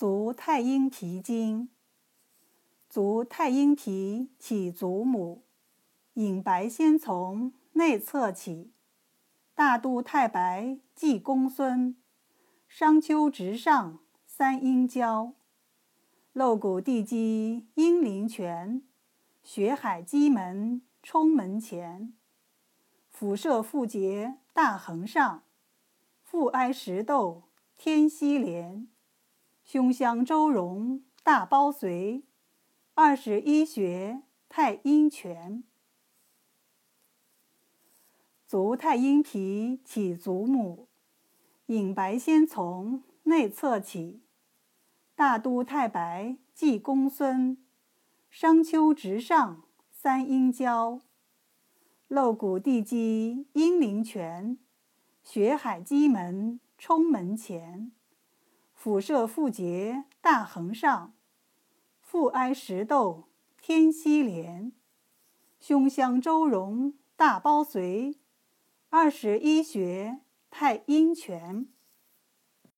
足太阴脾经。足太阴脾起祖母，隐白先从内侧起，大都太白即公孙，商丘直上三阴交，漏谷地基阴陵泉，血海基门冲门前，辐射腹结大横上，腹哀石窦天溪连，胸香周荣大包髓。二十一穴太阴泉，足太阴脾起足母，隐白先从内侧起，大都太白继公孙，商丘直上三阴交，漏谷地基阴陵泉，血海积门冲门前，辐射腹结大横上。腹哀石窦天溪连，胸香周荣大包随，二十一穴太阴泉。